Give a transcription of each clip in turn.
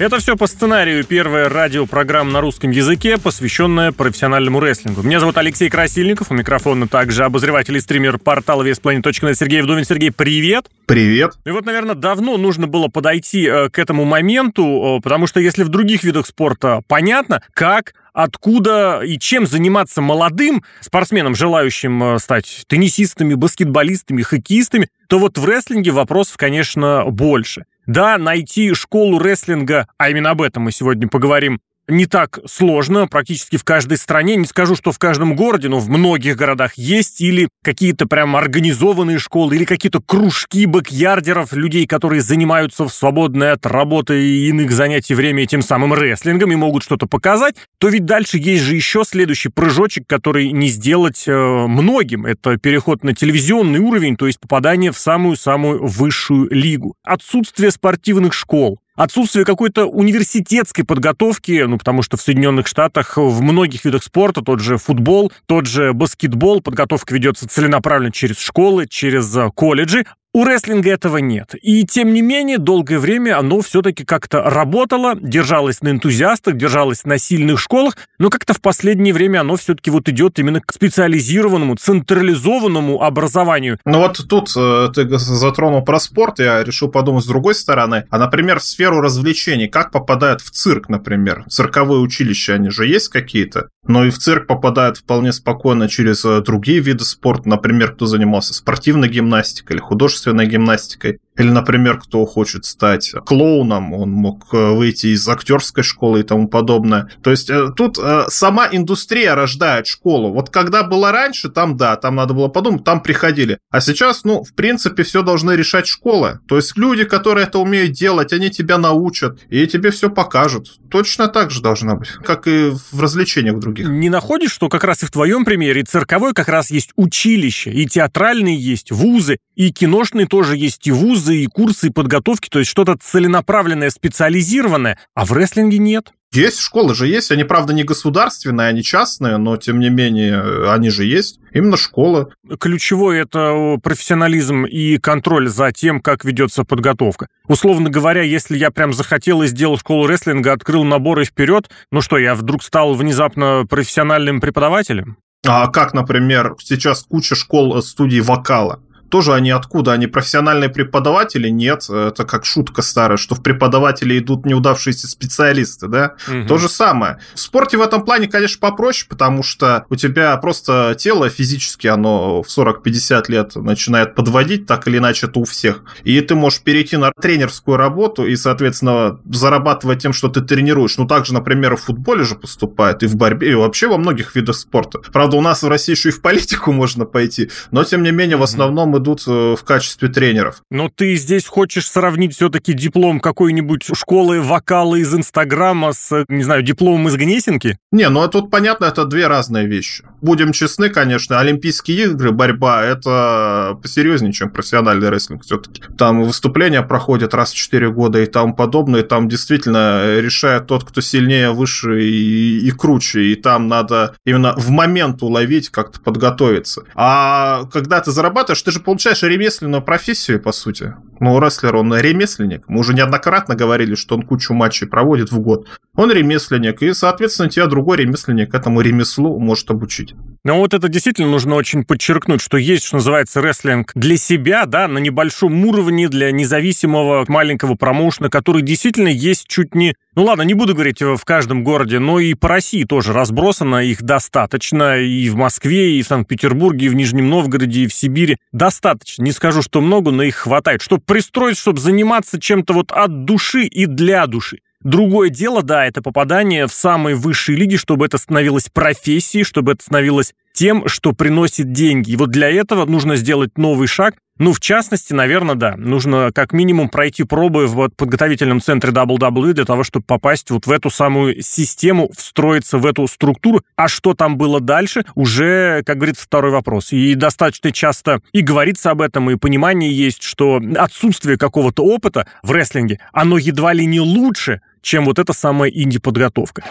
Это все по сценарию. Первая радиопрограмма на русском языке, посвященная профессиональному рестлингу. Меня зовут Алексей Красильников. У микрофона также обозреватель и стример портала VSPlanet.net Сергей Вдовин. Сергей, привет! Привет. И вот, наверное, давно нужно было подойти э, к этому моменту, э, потому что если в других видах спорта понятно, как откуда и чем заниматься молодым спортсменам, желающим э, стать теннисистами, баскетболистами, хоккеистами, то вот в рестлинге вопросов, конечно, больше. Да, найти школу рестлинга, а именно об этом мы сегодня поговорим, не так сложно практически в каждой стране. Не скажу, что в каждом городе, но в многих городах есть или какие-то прям организованные школы, или какие-то кружки бэкьярдеров, людей, которые занимаются в свободное от работы и иных занятий время тем самым рестлингом и могут что-то показать, то ведь дальше есть же еще следующий прыжочек, который не сделать э, многим. Это переход на телевизионный уровень, то есть попадание в самую-самую высшую лигу. Отсутствие спортивных школ, отсутствие какой-то университетской подготовки, ну, потому что в Соединенных Штатах в многих видах спорта, тот же футбол, тот же баскетбол, подготовка ведется целенаправленно через школы, через э, колледжи, у рестлинга этого нет. И тем не менее, долгое время оно все-таки как-то работало, держалось на энтузиастах, держалось на сильных школах, но как-то в последнее время оно все-таки вот идет именно к специализированному, централизованному образованию. Ну вот тут э, ты затронул про спорт, я решил подумать с другой стороны. А, например, в сферу развлечений, как попадают в цирк, например? Цирковые училища, они же есть какие-то? Но и в цирк попадают вполне спокойно через э, другие виды спорта, например, кто занимался спортивной гимнастикой или художественной художественной гимнастикой. Или, например, кто хочет стать клоуном, он мог э, выйти из актерской школы и тому подобное. То есть э, тут э, сама индустрия рождает школу. Вот когда было раньше, там да, там надо было подумать, там приходили. А сейчас, ну, в принципе, все должны решать школы. То есть люди, которые это умеют делать, они тебя научат и тебе все покажут. Точно так же должно быть, как и в развлечениях других. Не находишь, что как раз и в твоем примере цирковой как раз есть училище, и театральные есть вузы, и киношные тоже есть и вузы, курсы и курсы подготовки, то есть что-то целенаправленное, специализированное, а в рестлинге нет. Есть, школы же есть. Они, правда, не государственные, они частные, но, тем не менее, они же есть. Именно школы. Ключевой – это профессионализм и контроль за тем, как ведется подготовка. Условно говоря, если я прям захотел и сделал школу рестлинга, открыл наборы вперед, ну что, я вдруг стал внезапно профессиональным преподавателем? А как, например, сейчас куча школ э, студий вокала тоже они откуда? Они профессиональные преподаватели? Нет, это как шутка старая, что в преподаватели идут неудавшиеся специалисты, да? Угу. То же самое. В спорте в этом плане, конечно, попроще, потому что у тебя просто тело физически, оно в 40-50 лет начинает подводить, так или иначе это у всех. И ты можешь перейти на тренерскую работу и, соответственно, зарабатывать тем, что ты тренируешь. Ну, также, например, в футболе же поступает, и в борьбе, и вообще во многих видах спорта. Правда, у нас в России еще и в политику можно пойти, но, тем не менее, в основном идут э, в качестве тренеров. Но ты здесь хочешь сравнить все-таки диплом какой-нибудь школы вокала из Инстаграма с, не знаю, дипломом из Гнесинки? Не, ну а тут понятно, это две разные вещи. Будем честны, конечно, Олимпийские игры, борьба, это посерьезнее, чем профессиональный рестлинг все-таки. Там выступления проходят раз в 4 года и тому подобное, и там действительно решает тот, кто сильнее, выше и, и круче, и там надо именно в момент уловить, как-то подготовиться. А когда ты зарабатываешь, ты же получаешь ремесленную профессию, по сути. Ну, рестлер, он ремесленник. Мы уже неоднократно говорили, что он кучу матчей проводит в год. Он ремесленник, и, соответственно, тебя другой ремесленник этому ремеслу может обучить. Ну вот это действительно нужно очень подчеркнуть, что есть, что называется, рестлинг для себя, да, на небольшом уровне, для независимого маленького промоушена, который действительно есть чуть не... Ну ладно, не буду говорить в каждом городе, но и по России тоже разбросано, их достаточно, и в Москве, и в Санкт-Петербурге, и в Нижнем Новгороде, и в Сибири. Достаточно, не скажу, что много, но их хватает, чтобы пристроить, чтобы заниматься чем-то вот от души и для души. Другое дело, да, это попадание в самые высшие лиги, чтобы это становилось профессией, чтобы это становилось тем, что приносит деньги. И вот для этого нужно сделать новый шаг. Ну, в частности, наверное, да, нужно как минимум пройти пробы в подготовительном центре WWE для того, чтобы попасть вот в эту самую систему, встроиться в эту структуру. А что там было дальше, уже, как говорится, второй вопрос. И достаточно часто и говорится об этом, и понимание есть, что отсутствие какого-то опыта в рестлинге, оно едва ли не лучше, чем вот эта самая инди-подготовка.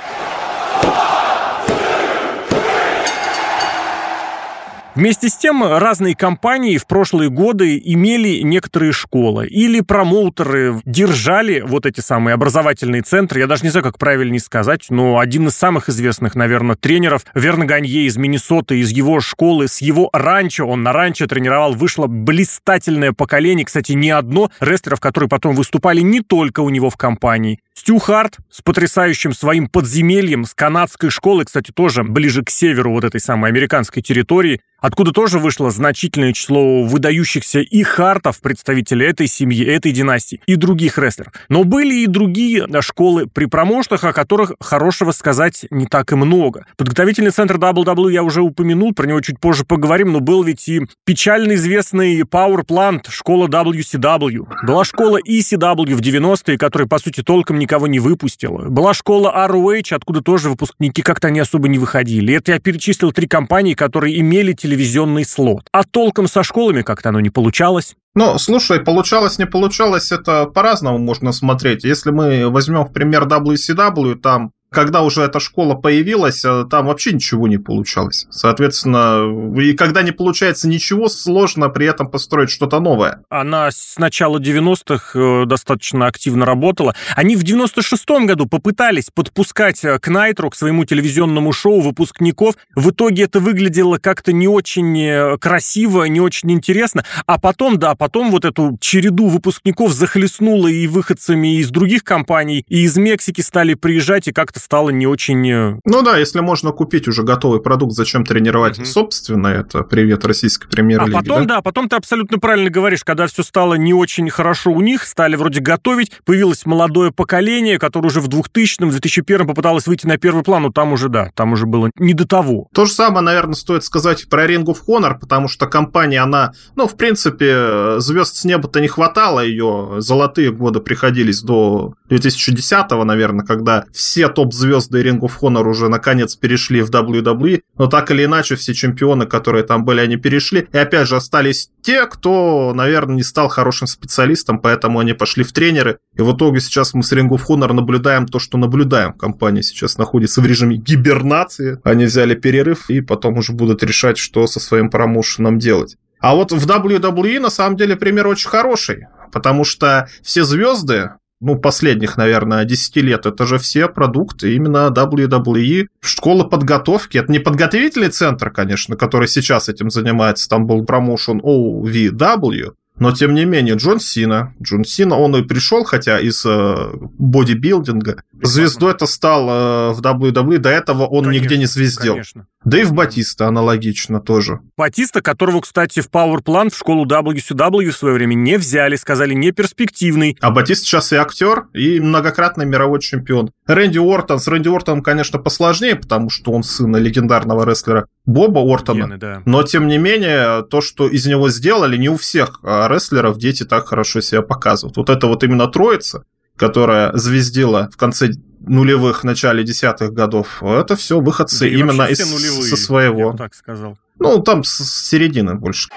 Вместе с тем, разные компании в прошлые годы имели некоторые школы или промоутеры держали вот эти самые образовательные центры. Я даже не знаю, как правильнее сказать, но один из самых известных, наверное, тренеров Верна Ганье из Миннесоты, из его школы, с его ранчо, он на ранчо тренировал, вышло блистательное поколение, кстати, не одно, рестлеров, которые потом выступали не только у него в компании. Стю Харт с потрясающим своим подземельем, с канадской школы, кстати, тоже ближе к северу вот этой самой американской территории, откуда тоже вышло значительное число выдающихся и хартов, представителей этой семьи, этой династии, и других рестлеров. Но были и другие школы при промоушенах, о которых хорошего сказать не так и много. Подготовительный центр WWE я уже упомянул, про него чуть позже поговорим, но был ведь и печально известный Power Plant, школа WCW. Была школа ECW в 90-е, которая, по сути, толком никого не выпустила. Была школа ROH, откуда тоже выпускники как-то не особо не выходили. Это я перечислил три компании, которые имели телевизионный слот. А толком со школами как-то оно не получалось. Ну, слушай, получалось, не получалось, это по-разному можно смотреть. Если мы возьмем в пример WCW, там когда уже эта школа появилась, э, там вообще ничего не получалось. Соответственно, и когда не получается ничего, сложно при этом построить что-то новое. Она с начала 90-х э, достаточно активно работала. Они в 96-м году попытались подпускать э, к Найтру, к своему телевизионному шоу выпускников. В итоге это выглядело как-то не очень красиво, не очень интересно. А потом, да, потом вот эту череду выпускников захлестнуло и выходцами из других компаний, и из Мексики стали приезжать и как-то стало не очень... Э, ну да, если можно купить уже готовый продукт, зачем тренировать угу. собственно, это привет российской премьер-лиги. А потом, да? да, потом ты абсолютно правильно говоришь, когда все стало не очень хорошо у них, стали вроде готовить, появилось молодое поколение, которое уже в 2000-м, 2001-м попыталось выйти на первый план, но там уже, да, там уже было не до того. То же самое, наверное, стоит сказать про Ring of Honor, потому что компания, она, ну, в принципе, звезд с неба-то не хватало, ее золотые годы приходились до 2010-го, наверное, когда все топ топ-звезды Ring of Honor уже наконец перешли в WWE, но так или иначе все чемпионы, которые там были, они перешли. И опять же остались те, кто, наверное, не стал хорошим специалистом, поэтому они пошли в тренеры. И в итоге сейчас мы с Ring of Honor наблюдаем то, что наблюдаем. Компания сейчас находится в режиме гибернации. Они взяли перерыв и потом уже будут решать, что со своим промоушеном делать. А вот в WWE на самом деле пример очень хороший, потому что все звезды, ну, последних, наверное, 10 лет, это же все продукты именно WWE. Школа подготовки, это не подготовительный центр, конечно, который сейчас этим занимается, там был промоушен OVW, но, тем не менее, Джон Сина, Джон Сина, он и пришел, хотя из э, бодибилдинга. Звездой это стал э, в WWE, до этого он конечно, нигде не звездил. Конечно. Да и в Батиста аналогично тоже. Батиста, которого, кстати, в Power Plant в школу WCW в свое время не взяли, сказали, не перспективный. А Батист сейчас и актер, и многократный мировой чемпион. Рэнди Уортон, с Рэнди Уортоном, конечно, посложнее, потому что он сын легендарного рестлера Боба Уортона. Гены, да. Но, тем не менее, то, что из него сделали, не у всех а рестлеров дети так хорошо себя показывают. Вот это вот именно троица, которая звездила в конце нулевых, начале десятых годов, это все выходцы да именно из, нулевые, со своего. Так сказал. Ну, там с середины больше.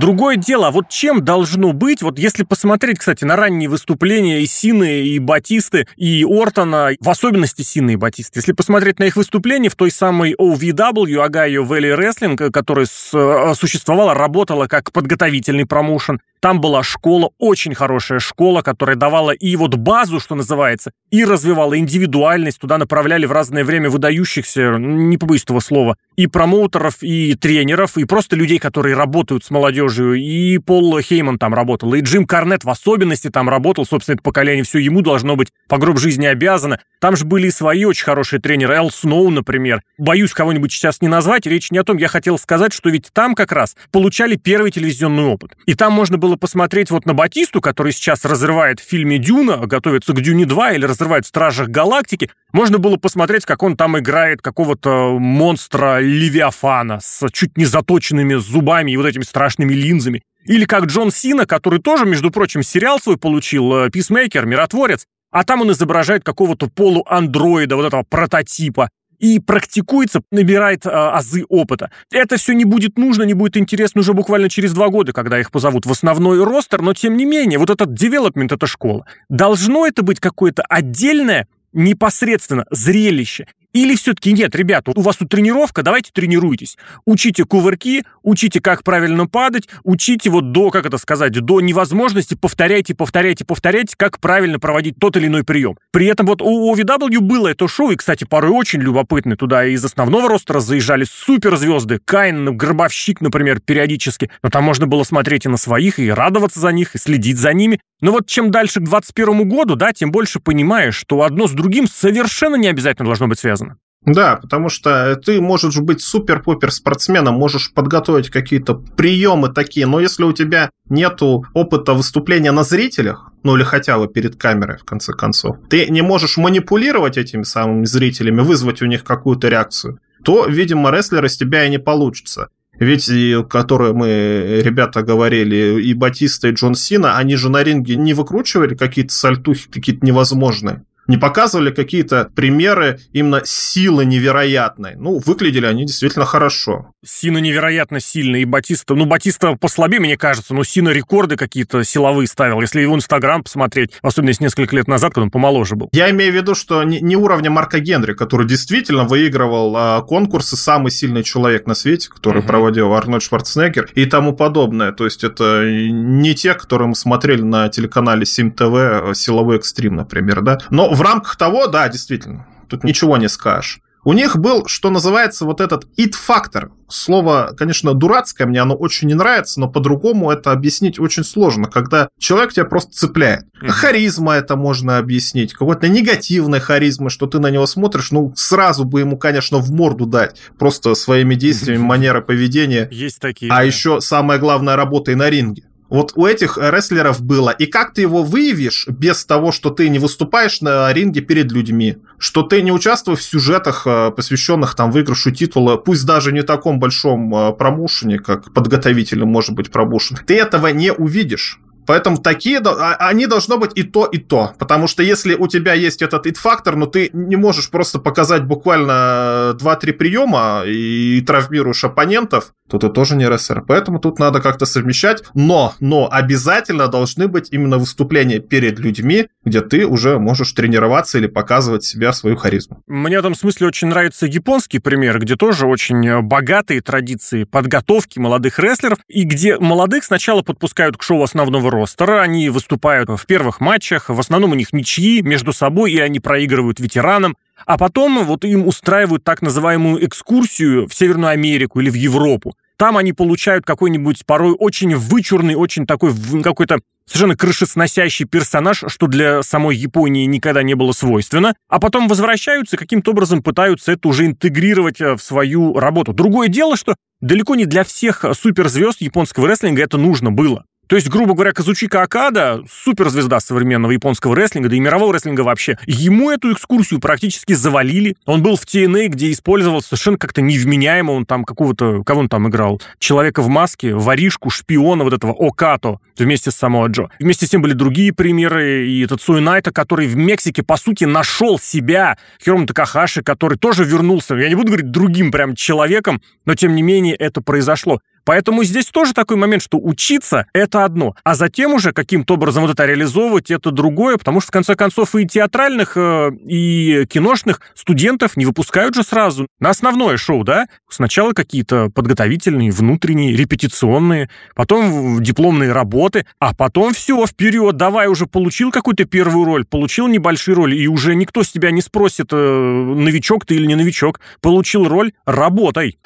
Другое дело, а вот чем должно быть, вот если посмотреть, кстати, на ранние выступления и Сины, и Батисты, и Ортона, в особенности Сины и Батисты, если посмотреть на их выступления в той самой OVW, Агайо Valley Wrestling, которая э, существовала, работала как подготовительный промоушен, там была школа, очень хорошая школа, которая давала и вот базу, что называется, и развивала индивидуальность. Туда направляли в разное время выдающихся, не побоюсь этого слова, и промоутеров, и тренеров, и просто людей, которые работают с молодежью. И Пол Хейман там работал, и Джим Карнет в особенности там работал. Собственно, это поколение все ему должно быть по гроб жизни обязано. Там же были и свои очень хорошие тренеры. Эл Сноу, например. Боюсь кого-нибудь сейчас не назвать. Речь не о том. Я хотел сказать, что ведь там как раз получали первый телевизионный опыт. И там можно было посмотреть вот на Батисту, который сейчас разрывает в фильме «Дюна», готовится к «Дюне 2» или разрывает в «Стражах Галактики». Можно было посмотреть, как он там играет какого-то монстра Левиафана с чуть не заточенными зубами и вот этими страшными линзами. Или как Джон Сина, который тоже, между прочим, сериал свой получил, «Писмейкер», «Миротворец», а там он изображает какого-то полуандроида, вот этого прототипа, и практикуется, набирает а, азы опыта. Это все не будет нужно, не будет интересно уже буквально через два года, когда их позовут в основной ростер, но тем не менее, вот этот девелопмент, эта школа, должно это быть какое-то отдельное непосредственно зрелище. Или все-таки нет, ребята, у вас тут тренировка, давайте тренируйтесь. Учите кувырки, учите, как правильно падать, учите вот до, как это сказать, до невозможности, повторяйте, повторяйте, повторяйте, как правильно проводить тот или иной прием. При этом вот у OVW было это шоу, и, кстати, порой очень любопытно. Туда из основного ростера заезжали суперзвезды. Кайн, Гробовщик, например, периодически. Но там можно было смотреть и на своих, и радоваться за них, и следить за ними. Но вот чем дальше к 2021 году, да, тем больше понимаешь, что одно с другим совершенно не обязательно должно быть связано. Да, потому что ты можешь быть супер-пупер спортсменом, можешь подготовить какие-то приемы такие, но если у тебя нету опыта выступления на зрителях, ну или хотя бы перед камерой, в конце концов, ты не можешь манипулировать этими самыми зрителями, вызвать у них какую-то реакцию, то, видимо, рестлер из тебя и не получится. Ведь, которые мы, ребята, говорили, и Батиста, и Джон Сина, они же на ринге не выкручивали какие-то сальтухи, какие-то невозможные не показывали какие-то примеры именно силы невероятной. Ну, выглядели они действительно хорошо. Сина невероятно сильный, и Батиста, ну, Батиста послабее, мне кажется, но Сина рекорды какие-то силовые ставил. Если его Инстаграм посмотреть, особенно если несколько лет назад, когда он помоложе был. Я имею в виду, что не, не уровня Марка Генри, который действительно выигрывал а, конкурсы, самый сильный человек на свете, который uh-huh. проводил Арнольд Шварценеггер и тому подобное. То есть это не те, которые мы смотрели на телеканале 7 ТВ, а, силовой экстрим, например, да. Но в рамках того, да, действительно, тут ничего не скажешь. У них был, что называется, вот этот it-фактор. Слово, конечно, дурацкое, мне оно очень не нравится, но по-другому это объяснить очень сложно, когда человек тебя просто цепляет. Mm-hmm. Харизма это можно объяснить, какой-то негативной харизмы, что ты на него смотришь, ну, сразу бы ему, конечно, в морду дать, просто своими действиями, манера поведения. Есть такие. А да. еще самое главное, работой на ринге вот у этих рестлеров было. И как ты его выявишь без того, что ты не выступаешь на ринге перед людьми, что ты не участвуешь в сюжетах, э, посвященных там выигрышу титула, пусть даже не таком большом э, промоушене, как подготовительным может быть промоушен, ты этого не увидишь. Поэтому такие, а, они должно быть и то, и то. Потому что если у тебя есть этот ит-фактор, но ты не можешь просто показать буквально 2-3 приема и травмируешь оппонентов, то ты тоже не рестлер. Поэтому тут надо как-то совмещать. Но, но обязательно должны быть именно выступления перед людьми, где ты уже можешь тренироваться или показывать себя, свою харизму. Мне в этом смысле очень нравится японский пример, где тоже очень богатые традиции подготовки молодых рестлеров, и где молодых сначала подпускают к шоу основного рода, ростера, они выступают в первых матчах, в основном у них ничьи между собой, и они проигрывают ветеранам, а потом вот им устраивают так называемую экскурсию в Северную Америку или в Европу. Там они получают какой-нибудь порой очень вычурный, очень такой какой-то совершенно крышесносящий персонаж, что для самой Японии никогда не было свойственно, а потом возвращаются и каким-то образом пытаются это уже интегрировать э, в свою работу. Другое дело, что далеко не для всех суперзвезд японского рестлинга это нужно было. То есть, грубо говоря, Казучика Акада, суперзвезда современного японского рестлинга, да и мирового рестлинга вообще, ему эту экскурсию практически завалили. Он был в TNA, где использовал совершенно как-то невменяемо, он там какого-то, кого он там играл? Человека в маске, воришку, шпиона вот этого Окато вместе с Самоа Джо. Вместе с тем были другие примеры, и этот Суинайта, который в Мексике, по сути, нашел себя, Хироmu Такахаши, который тоже вернулся, я не буду говорить другим прям человеком, но тем не менее это произошло. Поэтому здесь тоже такой момент, что учиться — это одно, а затем уже каким-то образом вот это реализовывать — это другое, потому что, в конце концов, и театральных, э, и киношных студентов не выпускают же сразу на основное шоу, да? Сначала какие-то подготовительные, внутренние, репетиционные, потом дипломные работы, а потом все, вперед, давай уже получил какую-то первую роль, получил небольшую роль, и уже никто с тебя не спросит, э, новичок ты или не новичок. Получил роль — работай.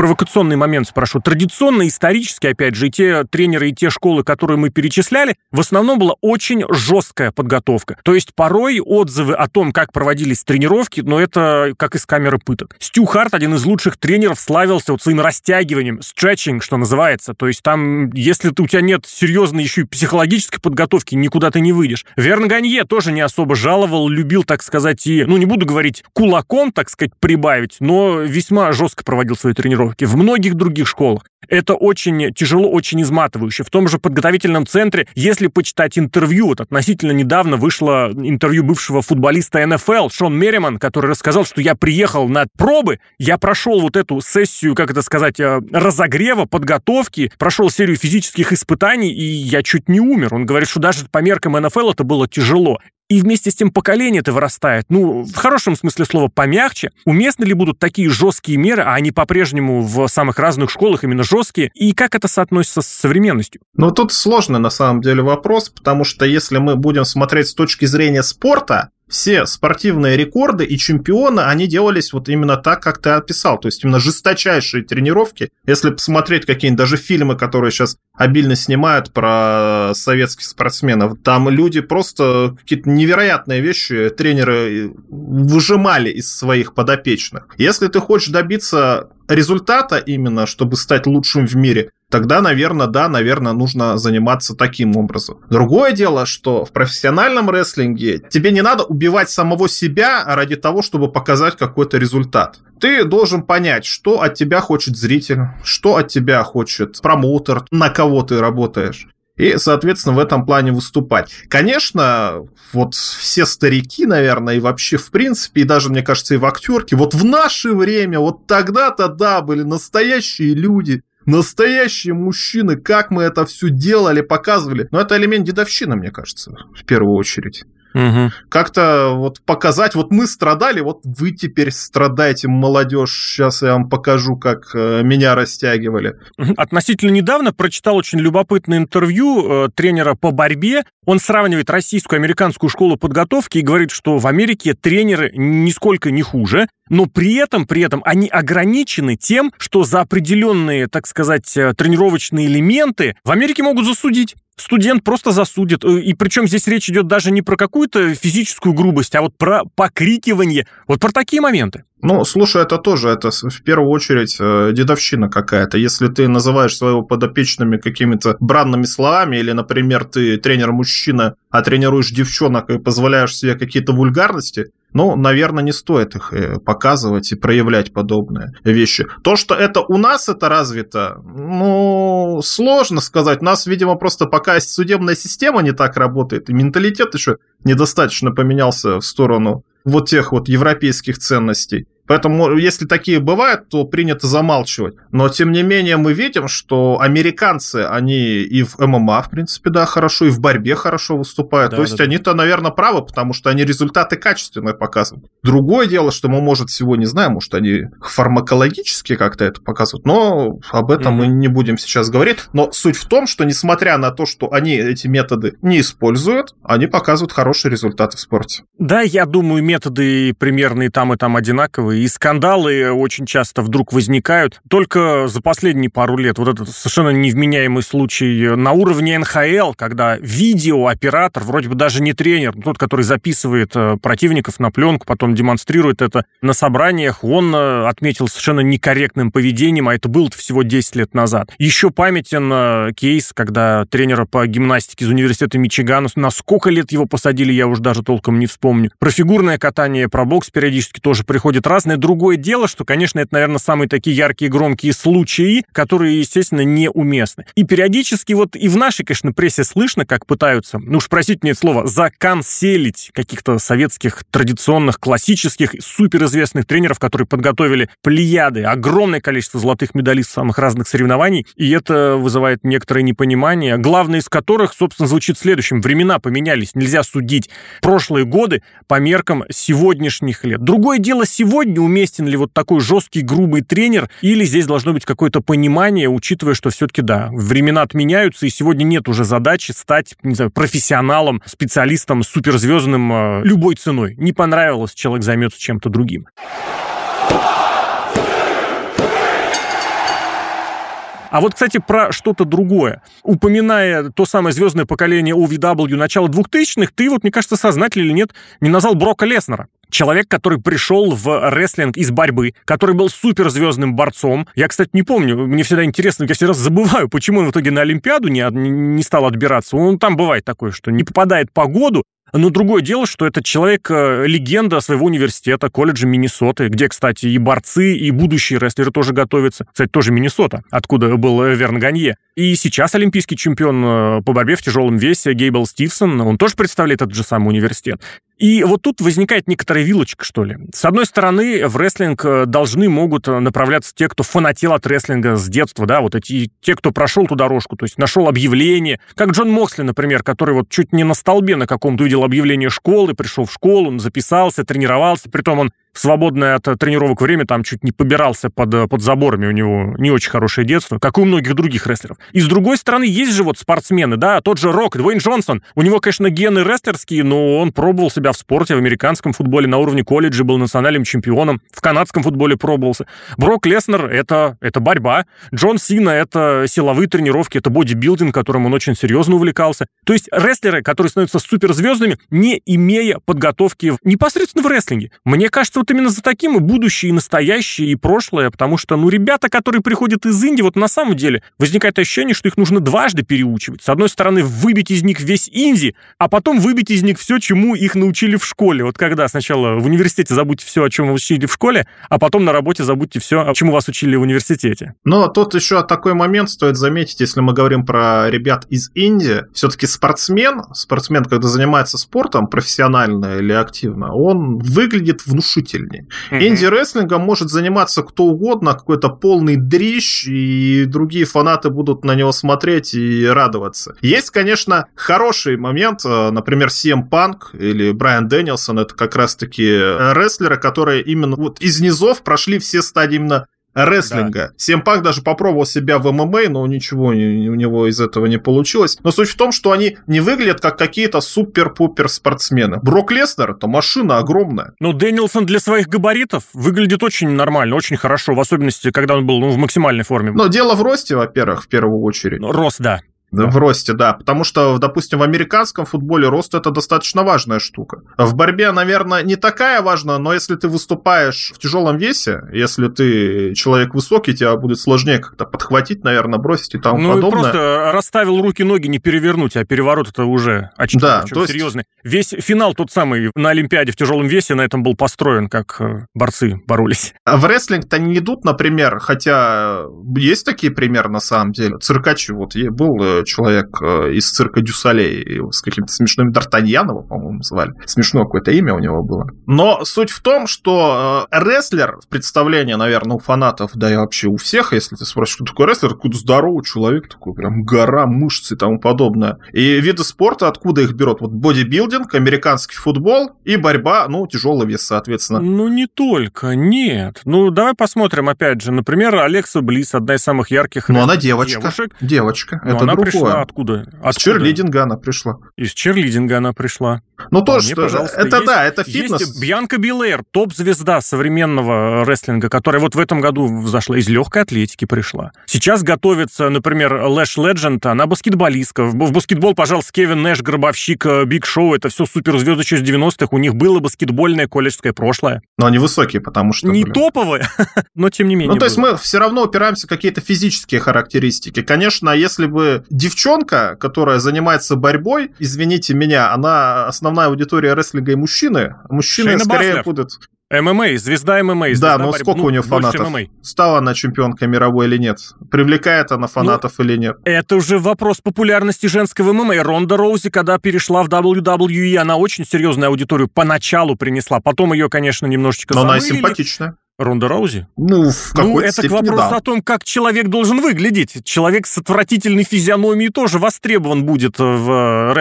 Провокационный момент спрошу. Традиционно, исторически, опять же, и те тренеры, и те школы, которые мы перечисляли, в основном была очень жесткая подготовка. То есть порой отзывы о том, как проводились тренировки, но это как из камеры пыток. Стю Харт, один из лучших тренеров, славился вот своим растягиванием, стретчинг, что называется. То есть там, если ты, у тебя нет серьезной еще и психологической подготовки, никуда ты не выйдешь. Верн Ганье тоже не особо жаловал, любил, так сказать, и, ну, не буду говорить кулаком, так сказать, прибавить, но весьма жестко проводил свои тренировки подготовки, в многих других школах. Это очень тяжело, очень изматывающе. В том же подготовительном центре, если почитать интервью, вот относительно недавно вышло интервью бывшего футболиста НФЛ Шон Мерриман, который рассказал, что я приехал на пробы, я прошел вот эту сессию, как это сказать, э, разогрева, подготовки, прошел серию физических испытаний, и я чуть не умер. Он говорит, что даже по меркам НФЛ это было тяжело и вместе с тем поколение-то вырастает. Ну, в хорошем смысле слова помягче. Уместны ли будут такие жесткие меры, а они по-прежнему в самых разных школах именно жесткие, и как это соотносится с современностью? Ну, тут сложный на самом деле вопрос, потому что если мы будем смотреть с точки зрения спорта, все спортивные рекорды и чемпионы, они делались вот именно так, как ты описал. То есть именно жесточайшие тренировки. Если посмотреть какие-нибудь даже фильмы, которые сейчас обильно снимают про советских спортсменов, там люди просто какие-то невероятные вещи тренеры выжимали из своих подопечных. Если ты хочешь добиться результата именно, чтобы стать лучшим в мире, тогда, наверное, да, наверное, нужно заниматься таким образом. Другое дело, что в профессиональном рестлинге тебе не надо убивать самого себя ради того, чтобы показать какой-то результат. Ты должен понять, что от тебя хочет зритель, что от тебя хочет промоутер, на кого ты работаешь и, соответственно, в этом плане выступать. Конечно, вот все старики, наверное, и вообще в принципе, и даже, мне кажется, и в актерке, вот в наше время, вот тогда-то, да, были настоящие люди, настоящие мужчины, как мы это все делали, показывали. Но это элемент дедовщины, мне кажется, в первую очередь. Угу. Как-то вот показать, вот мы страдали, вот вы теперь страдаете, молодежь. Сейчас я вам покажу, как э, меня растягивали. Относительно недавно прочитал очень любопытное интервью э, тренера по борьбе. Он сравнивает российскую и американскую школу подготовки и говорит, что в Америке тренеры нисколько не хуже, но при этом, при этом они ограничены тем, что за определенные, так сказать, э, тренировочные элементы в Америке могут засудить студент просто засудит. Э, и причем здесь речь идет даже не про какую-то физическую грубость, а вот про покрикивание. Вот про такие моменты. Ну, слушай, это тоже, это в первую очередь э, дедовщина какая-то. Если ты называешь своего подопечными какими-то бранными словами, или, например, ты тренер-мужчина, а тренируешь девчонок и позволяешь себе какие-то вульгарности, ну, наверное, не стоит их э, показывать и проявлять подобные вещи. То, что это у нас это развито, ну, сложно сказать. У нас, видимо, просто пока судебная система не так работает, и менталитет еще недостаточно поменялся в сторону вот тех вот европейских ценностей. Поэтому, если такие бывают, то принято замалчивать. Но, тем не менее, мы видим, что американцы, они и в ММА, в принципе, да, хорошо, и в борьбе хорошо выступают. Да, то есть, да, они-то, наверное, правы, потому что они результаты качественные показывают. Другое дело, что мы, может, всего не знаем, может, они фармакологически как-то это показывают, но об этом mm-hmm. мы не будем сейчас говорить. Но суть в том, что, несмотря на то, что они эти методы не используют, они показывают хорошие результаты в спорте. Да, я думаю, методы примерно и там, и там одинаковые и скандалы очень часто вдруг возникают. Только за последние пару лет вот этот совершенно невменяемый случай на уровне НХЛ, когда видеооператор, вроде бы даже не тренер, тот, который записывает э, противников на пленку, потом демонстрирует это на собраниях, он э, отметил совершенно некорректным поведением, а это было всего 10 лет назад. Еще памятен э, кейс, когда тренера по гимнастике из университета Мичигана, на сколько лет его посадили, я уже даже толком не вспомню. Про фигурное катание, про бокс периодически тоже приходит разные Единственное другое дело, что, конечно, это, наверное, самые такие яркие, громкие случаи, которые, естественно, неуместны. И периодически вот и в нашей, конечно, прессе слышно, как пытаются, ну уж простите мне это слово, заканселить каких-то советских, традиционных, классических, суперизвестных тренеров, которые подготовили плеяды, огромное количество золотых медалистов самых разных соревнований, и это вызывает некоторое непонимание, главное из которых, собственно, звучит следующим. Времена поменялись, нельзя судить прошлые годы по меркам сегодняшних лет. Другое дело сегодня уместен ли вот такой жесткий, грубый тренер, или здесь должно быть какое-то понимание, учитывая, что все-таки, да, времена отменяются, и сегодня нет уже задачи стать, не знаю, профессионалом, специалистом, суперзвездным э, любой ценой. Не понравилось, человек займется чем-то другим. А вот, кстати, про что-то другое. Упоминая то самое звездное поколение OVW начала 2000-х, ты вот, мне кажется, сознательно или нет, не назвал Брока Леснера. Человек, который пришел в рестлинг из борьбы, который был суперзвездным борцом. Я, кстати, не помню, мне всегда интересно, я всегда забываю, почему он в итоге на Олимпиаду не, не стал отбираться. Он там бывает такое, что не попадает по году, Но другое дело, что это человек-легенда э, своего университета, колледжа Миннесоты, где, кстати, и борцы, и будущие рестлеры тоже готовятся. Кстати, тоже Миннесота, откуда был Верн Ганье. И сейчас олимпийский чемпион э, по борьбе в тяжелом весе Гейбл Стивсон, он тоже представляет этот же самый университет. И вот тут возникает некоторая вилочка, что ли. С одной стороны, в рестлинг э, должны, могут э, направляться те, кто фанател от рестлинга с детства, да, вот эти, те, кто прошел ту дорожку, то есть нашел объявление, как Джон Моксли, например, который вот чуть не на столбе на каком-то увидел объявление школы, пришел в школу, записался, тренировался, притом он в свободное от тренировок время там чуть не побирался под, э, под заборами, у него не очень хорошее детство, как и у многих других рестлеров. И с другой стороны, есть же вот спортсмены, да, тот же Рок, Дуэйн Джонсон, у него, конечно, гены рестлерские, но он пробовал себя в спорте, в американском футболе на уровне колледжа, был национальным чемпионом, в канадском футболе пробовался. Брок Леснер это, — это борьба, Джон Сина — это силовые тренировки, это бодибилдинг, которым он очень серьезно увлекался. То есть рестлеры, которые становятся суперзвездами, не имея подготовки непосредственно в рестлинге. Мне кажется, вот именно за таким и будущее, и настоящее, и прошлое, потому что, ну, ребята, которые приходят из Индии, вот на самом деле возникает ощущение, что их нужно дважды переучивать. С одной стороны, выбить из них весь Инди, а потом выбить из них все, чему их научили в школе. Вот когда сначала в университете забудьте все, о чем вы учили в школе, а потом на работе забудьте все, чему вас учили в университете. Но тут еще такой момент стоит заметить, если мы говорим про ребят из Индии, все-таки спортсмен, спортсмен, когда занимается спортом профессионально или активно, он выглядит внушительно зрительнее. Mm-hmm. Инди-рестлингом может заниматься кто угодно, какой-то полный дрищ, и другие фанаты будут на него смотреть и радоваться. Есть, конечно, хороший момент, э, например, CM Punk или Брайан Дэнилсон, это как раз-таки рестлеры, которые именно вот из низов прошли все стадии именно рестлинга. Да. Семпак даже попробовал себя в ММА, но ничего у него из этого не получилось. Но суть в том, что они не выглядят как какие-то супер-пупер спортсмены. Брок Леснер — это машина огромная. Ну, Дэнилсон для своих габаритов выглядит очень нормально, очень хорошо, в особенности, когда он был ну, в максимальной форме. Но дело в росте, во-первых, в первую очередь. Рост, да. Да. В росте, да. Потому что, допустим, в американском футболе рост это достаточно важная штука. В борьбе, наверное, не такая важная, но если ты выступаешь в тяжелом весе, если ты человек высокий, тебя будет сложнее как-то подхватить, наверное, бросить и тому ну, подобное. Ну, просто расставил руки-ноги не перевернуть, а переворот это уже очевидно, да, то есть... серьезный. Весь финал тот самый на Олимпиаде в тяжелом весе на этом был построен, как э, борцы боролись. А в рестлинг-то не идут, например, хотя есть такие примеры на самом деле. Циркачи вот был э, человек э, из цирка дю Солей с каким-то смешным Д'Артаньян по-моему, звали. Смешное какое-то имя у него было. Но суть в том, что э, рестлер в представлении, наверное, у фанатов, да и вообще у всех, если ты спросишь, что такое рестлер, какой-то здоровый человек, такой прям гора мышц и тому подобное. И виды спорта, откуда их берут? Вот бодибилдинг, американский футбол и борьба, ну, тяжелый вес, соответственно. Ну, не только, нет. Ну, давай посмотрим, опять же, например, Алекса Блисс, одна из самых ярких Ну, она девочка. Девушек. Девочка, Но это она другое. Пришла откуда? откуда? Из черлидинга она пришла. Из черлидинга она пришла. Ну, то, что это есть, да, это фитнес. Есть Бьянка Билейр, топ-звезда современного рестлинга, которая вот в этом году взошла, из легкой атлетики пришла. Сейчас готовится, например, Лэш Ледженд, она баскетболистка. В баскетбол, пожалуйста, Кевин Нэш, Гробовщик, э, Биг Шоу, это все суперзвезды еще с 90-х, у них было баскетбольное колледжское прошлое. Но они высокие, потому что... Не блин. топовые, но тем не менее. Ну, то есть мы все равно упираемся в какие-то физические характеристики. Конечно, если бы девчонка, которая занимается борьбой, извините меня, она основная аудитория рестлинга и мужчины, мужчины Шейна скорее Бэйзлер. будут... ММА, звезда ММА. Звезда да, но борьбы. сколько ну, у нее фанатов? ММА. Стала она чемпионкой мировой или нет? Привлекает она фанатов ну, или нет? Это уже вопрос популярности женского ММА. Ронда Раузи, когда перешла в WWE, она очень серьезную аудиторию поначалу принесла. Потом ее, конечно, немножечко Но замылили. она симпатичная. Ронда Раузи? Ну, в ну, какой-то это степени, к вопросу да. о том, как человек должен выглядеть. Человек с отвратительной физиономией тоже востребован будет в э,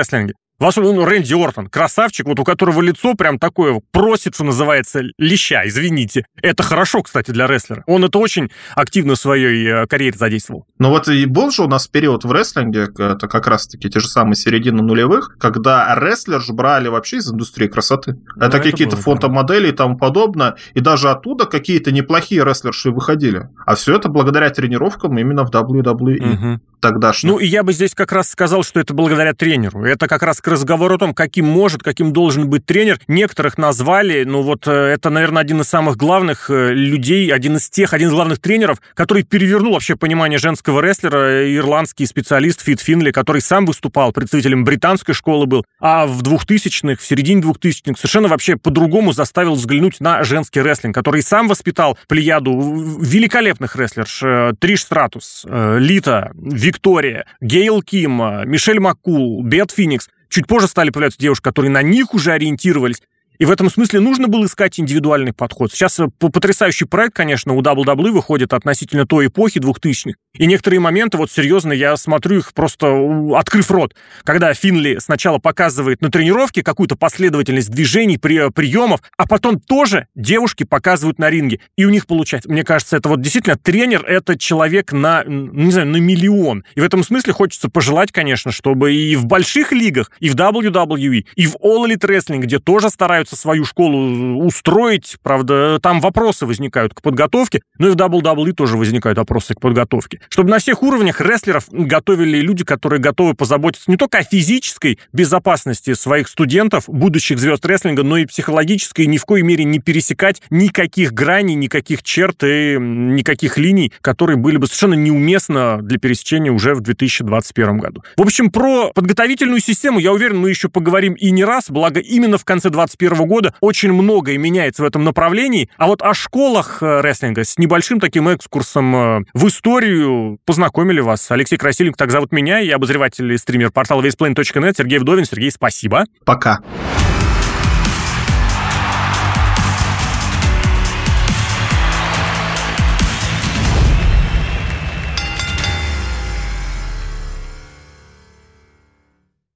рестлинге. В ну, Рэнди Ортон, красавчик, вот у которого лицо прям такое просит, что называется, леща, извините. Это хорошо, кстати, для рестлера. Он это очень активно в своей э, карьере задействовал. Ну вот и был же у нас период в рестлинге, это как раз-таки те же самые середины нулевых, когда рестлер же брали вообще из индустрии красоты. Ну, это, это какие-то фотомодели и тому подобное, и даже оттуда какие-то неплохие рестлерши выходили. А все это благодаря тренировкам именно в WWE. Угу. Тогдашних. Ну, и я бы здесь как раз сказал, что это благодаря тренеру. Это как раз к разговору о том, каким может, каким должен быть тренер. Некоторых назвали, ну вот э, это, наверное, один из самых главных э, людей, один из тех, один из главных тренеров, который перевернул вообще понимание женского рестлера, ирландский специалист Фит Финли, который сам выступал представителем британской школы был, а в 2000-х, в середине 2000-х совершенно вообще по-другому заставил взглянуть на женский рестлинг, который сам воспитал плеяду великолепных рестлерш. Э, Триш Стратус, Лита, Виктория, Гейл Ким, Мишель Маккул, Бет Феникс. Чуть позже стали появляться девушки, которые на них уже ориентировались. И в этом смысле нужно было искать индивидуальный подход. Сейчас э, потрясающий проект, конечно, у WWE выходит относительно той эпохи 2000-х. И некоторые моменты, вот серьезно, я смотрю их просто открыв рот. Когда Финли сначала показывает на тренировке какую-то последовательность движений, при, приемов, а потом тоже девушки показывают на ринге. И у них получается. Мне кажется, это вот действительно тренер — это человек на, не знаю, на миллион. И в этом смысле хочется пожелать, конечно, чтобы и в больших лигах, и в WWE, и в All Elite Wrestling, где тоже стараются пытаются свою школу устроить. Правда, там вопросы возникают к подготовке, но и в WWE тоже возникают вопросы к подготовке. Чтобы на всех уровнях рестлеров готовили люди, которые готовы позаботиться не только о физической безопасности своих студентов, будущих звезд рестлинга, но и психологической, ни в коей мере не пересекать никаких граней, никаких черт и никаких линий, которые были бы совершенно неуместно для пересечения уже в 2021 году. В общем, про подготовительную систему, я уверен, мы еще поговорим и не раз, благо именно в конце 2021 года очень многое меняется в этом направлении. А вот о школах э, рестлинга с небольшим таким экскурсом э, в историю познакомили вас. Алексей Красильник, так зовут меня, я обозреватель и стример портала весьplanet.net Сергей Вдовин. Сергей, спасибо. Пока.